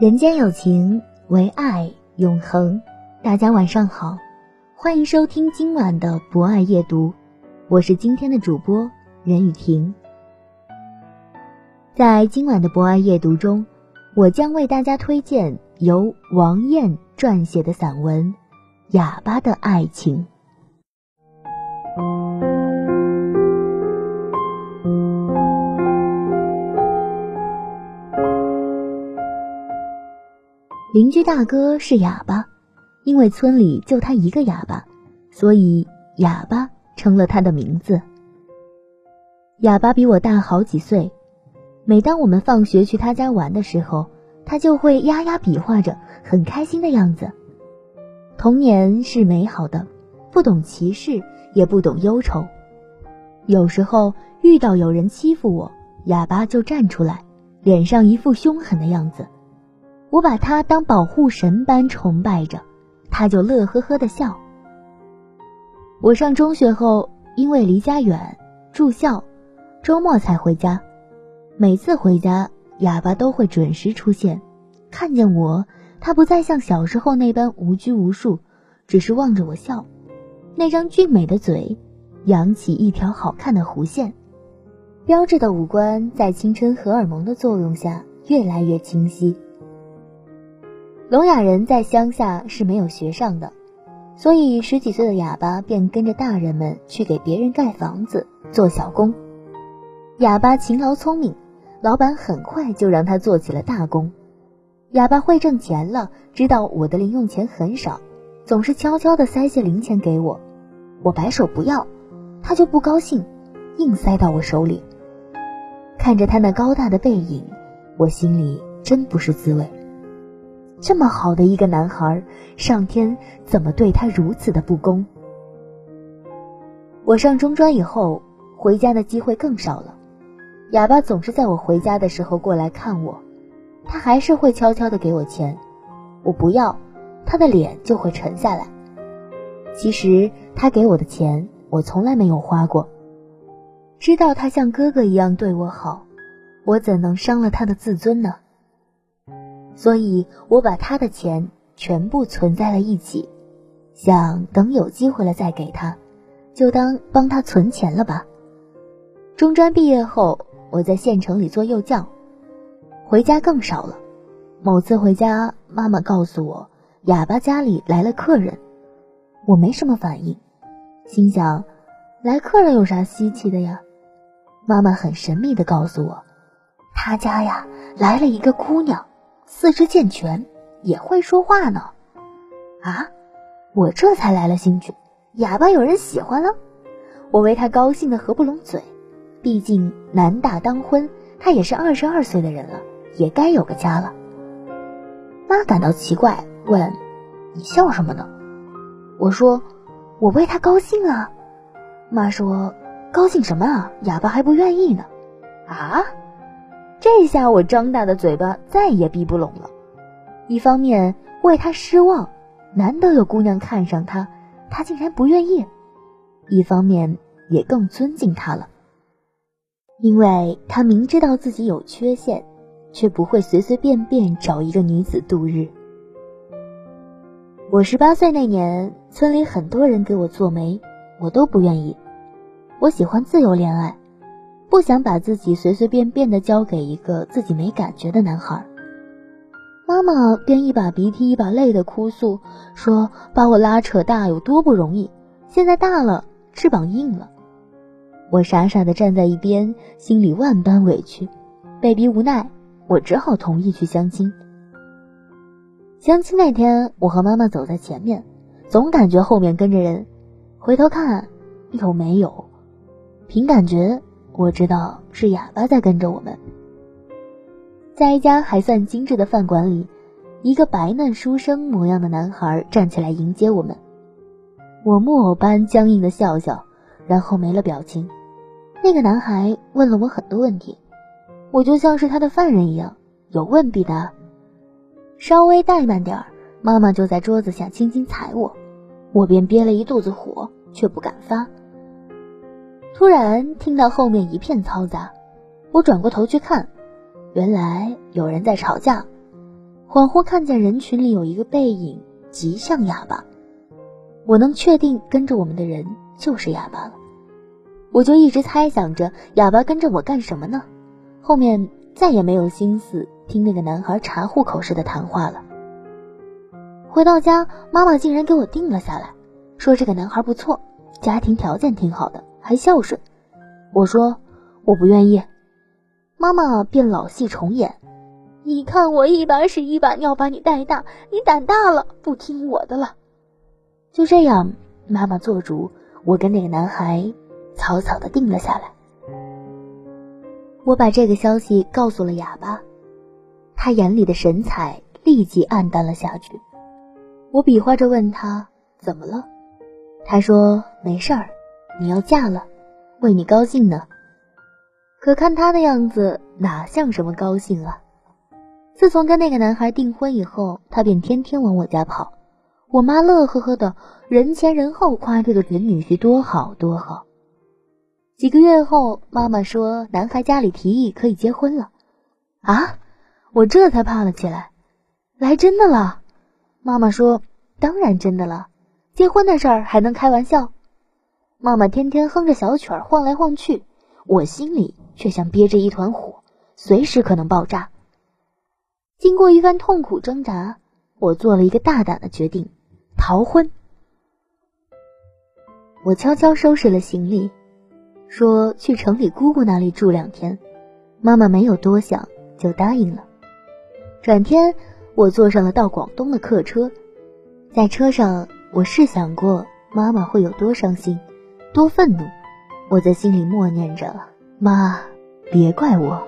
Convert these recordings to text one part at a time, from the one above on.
人间有情，唯爱永恒。大家晚上好，欢迎收听今晚的博爱夜读，我是今天的主播任雨婷。在今晚的博爱夜读中，我将为大家推荐由王燕撰写的散文《哑巴的爱情》。邻居大哥是哑巴，因为村里就他一个哑巴，所以哑巴成了他的名字。哑巴比我大好几岁，每当我们放学去他家玩的时候，他就会呀呀比划着，很开心的样子。童年是美好的，不懂歧视，也不懂忧愁。有时候遇到有人欺负我，哑巴就站出来，脸上一副凶狠的样子。我把他当保护神般崇拜着，他就乐呵呵的笑。我上中学后，因为离家远，住校，周末才回家。每次回家，哑巴都会准时出现。看见我，他不再像小时候那般无拘无束，只是望着我笑，那张俊美的嘴，扬起一条好看的弧线，标志的五官在青春荷尔蒙的作用下越来越清晰。聋哑人在乡下是没有学上的，所以十几岁的哑巴便跟着大人们去给别人盖房子、做小工。哑巴勤劳聪明，老板很快就让他做起了大工。哑巴会挣钱了，知道我的零用钱很少，总是悄悄地塞些零钱给我。我摆手不要，他就不高兴，硬塞到我手里。看着他那高大的背影，我心里真不是滋味。这么好的一个男孩，上天怎么对他如此的不公？我上中专以后，回家的机会更少了。哑巴总是在我回家的时候过来看我，他还是会悄悄的给我钱，我不要，他的脸就会沉下来。其实他给我的钱，我从来没有花过。知道他像哥哥一样对我好，我怎能伤了他的自尊呢？所以我把他的钱全部存在了一起，想等有机会了再给他，就当帮他存钱了吧。中专毕业后，我在县城里做幼教，回家更少了。某次回家，妈妈告诉我，哑巴家里来了客人，我没什么反应，心想，来客人有啥稀奇的呀？妈妈很神秘的告诉我，他家呀来了一个姑娘。四肢健全，也会说话呢，啊！我这才来了兴趣，哑巴有人喜欢了，我为他高兴的合不拢嘴。毕竟男大当婚，他也是二十二岁的人了，也该有个家了。妈感到奇怪，问：“你笑什么呢？”我说：“我为他高兴啊。”妈说：“高兴什么啊？哑巴还不愿意呢。”啊？这下我张大的嘴巴再也闭不拢了，一方面为他失望，难得有姑娘看上他，他竟然不愿意；一方面也更尊敬他了，因为他明知道自己有缺陷，却不会随随便便找一个女子度日。我十八岁那年，村里很多人给我做媒，我都不愿意，我喜欢自由恋爱。不想把自己随随便便的交给一个自己没感觉的男孩。妈妈便一把鼻涕一把泪的哭诉，说把我拉扯大有多不容易，现在大了，翅膀硬了。我傻傻的站在一边，心里万般委屈，被逼无奈，我只好同意去相亲。相亲那天，我和妈妈走在前面，总感觉后面跟着人，回头看又没有，凭感觉我知道是哑巴在跟着我们。在一家还算精致的饭馆里。一个白嫩书生模样的男孩站起来迎接我们，我木偶般僵硬的笑笑，然后没了表情。那个男孩问了我很多问题，我就像是他的犯人一样，有问必答。稍微怠慢点儿，妈妈就在桌子下轻轻踩我，我便憋了一肚子火，却不敢发。突然听到后面一片嘈杂，我转过头去看，原来有人在吵架。恍惚看见人群里有一个背影，极像哑巴。我能确定跟着我们的人就是哑巴了。我就一直猜想着哑巴跟着我干什么呢？后面再也没有心思听那个男孩查户口时的谈话了。回到家，妈妈竟然给我定了下来，说这个男孩不错，家庭条件挺好的，还孝顺。我说我不愿意，妈妈便老戏重演。你看我一把屎一把尿把你带大，你胆大了，不听我的了。就这样，妈妈做主，我跟那个男孩草草的定了下来。我把这个消息告诉了哑巴，他眼里的神采立即暗淡了下去。我比划着问他怎么了，他说没事儿，你要嫁了，为你高兴呢。可看他的样子，哪像什么高兴啊？自从跟那个男孩订婚以后，他便天天往我家跑。我妈乐呵呵的，人前人后夸这个准女婿多好多好。几个月后，妈妈说男孩家里提议可以结婚了。啊！我这才怕了起来。来真的了？妈妈说当然真的了。结婚的事儿还能开玩笑？妈妈天天哼着小曲儿晃来晃去，我心里却像憋着一团火，随时可能爆炸。经过一番痛苦挣扎，我做了一个大胆的决定：逃婚。我悄悄收拾了行李，说去城里姑姑那里住两天。妈妈没有多想，就答应了。转天，我坐上了到广东的客车，在车上，我试想过妈妈会有多伤心、多愤怒。我在心里默念着：“妈，别怪我。”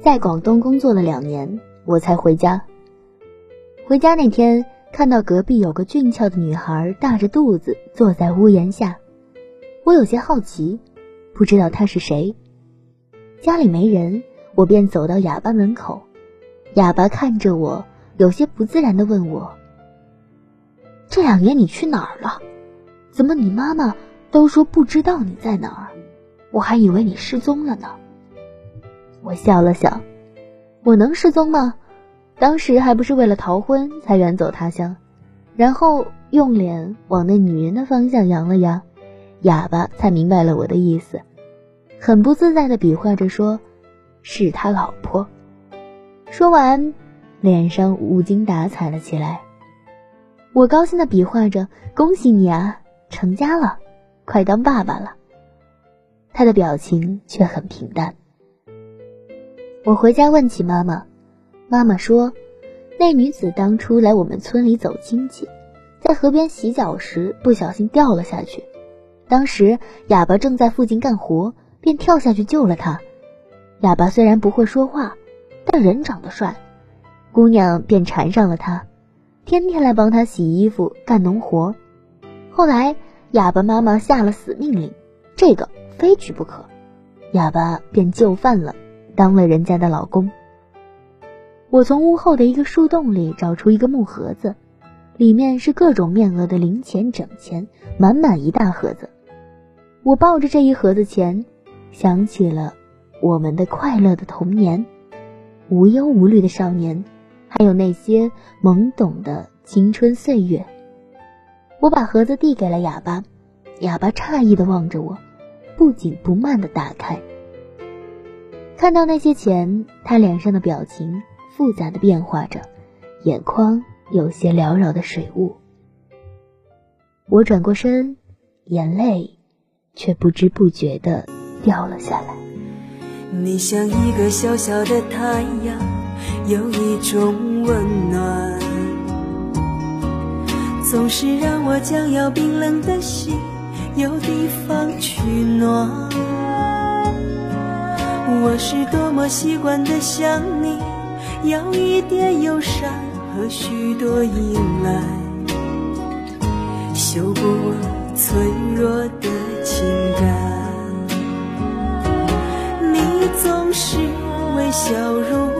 在广东工作了两年，我才回家。回家那天，看到隔壁有个俊俏的女孩大着肚子坐在屋檐下，我有些好奇，不知道她是谁。家里没人，我便走到哑巴门口。哑巴看着我，有些不自然地问我：“这两年你去哪儿了？怎么你妈妈都说不知道你在哪儿？我还以为你失踪了呢。”我笑了笑，我能失踪吗？当时还不是为了逃婚才远走他乡，然后用脸往那女人的方向扬了扬，哑巴才明白了我的意思，很不自在的比划着说：“是他老婆。”说完，脸上无精打采了起来。我高兴的比划着：“恭喜你啊，成家了，快当爸爸了。”他的表情却很平淡。我回家问起妈妈，妈妈说，那女子当初来我们村里走亲戚，在河边洗脚时不小心掉了下去，当时哑巴正在附近干活，便跳下去救了她。哑巴虽然不会说话，但人长得帅，姑娘便缠上了他，天天来帮他洗衣服、干农活。后来哑巴妈妈下了死命令，这个非娶不可，哑巴便就范了。当了人家的老公。我从屋后的一个树洞里找出一个木盒子，里面是各种面额的零钱整钱，满满一大盒子。我抱着这一盒子钱，想起了我们的快乐的童年，无忧无虑的少年，还有那些懵懂的青春岁月。我把盒子递给了哑巴，哑巴诧异的望着我，不紧不慢的打开。看到那些钱，他脸上的表情复杂的变化着，眼眶有些缭绕的水雾。我转过身，眼泪却不知不觉的掉了下来。你像一个小小的太阳，有一种温暖，总是让我将要冰冷的心有地方取暖。我是多么习惯的想你，要一点忧伤和许多依赖，修补我脆弱的情感。你总是微笑如，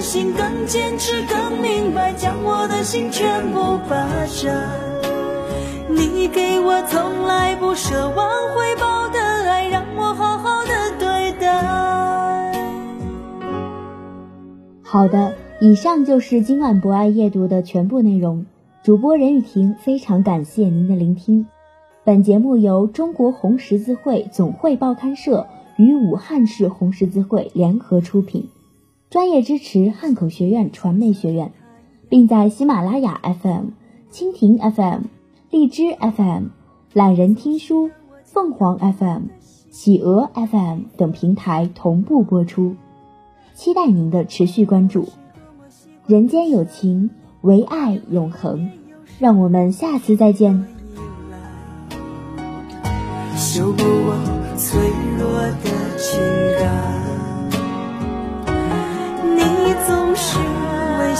心、更坚持、更明白，将我的心全部霸占。你给我从来不奢望回报的爱，让我好好的对待。好的，以上就是今晚博爱夜读的全部内容。主播任雨婷，非常感谢您的聆听。本节目由中国红十字会总会报刊社与武汉市红十字会联合出品，专业支持汉口学院传媒学院，并在喜马拉雅 FM、蜻蜓 FM、荔枝 FM、懒人听书、凤凰 FM、企鹅 FM 等平台同步播出，期待您的持续关注。人间有情。唯爱永恒，让我们下次再见。修补我脆弱的情感，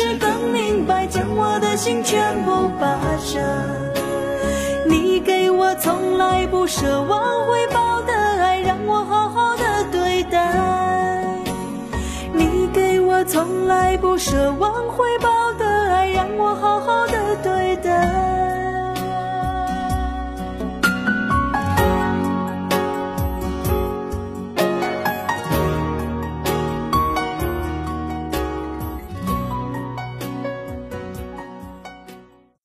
是，更明白，将我的心全部霸占。你给我从来不奢望回报的爱，让我好好的对待。你给我从来不奢望回报的爱，让我好好的对待。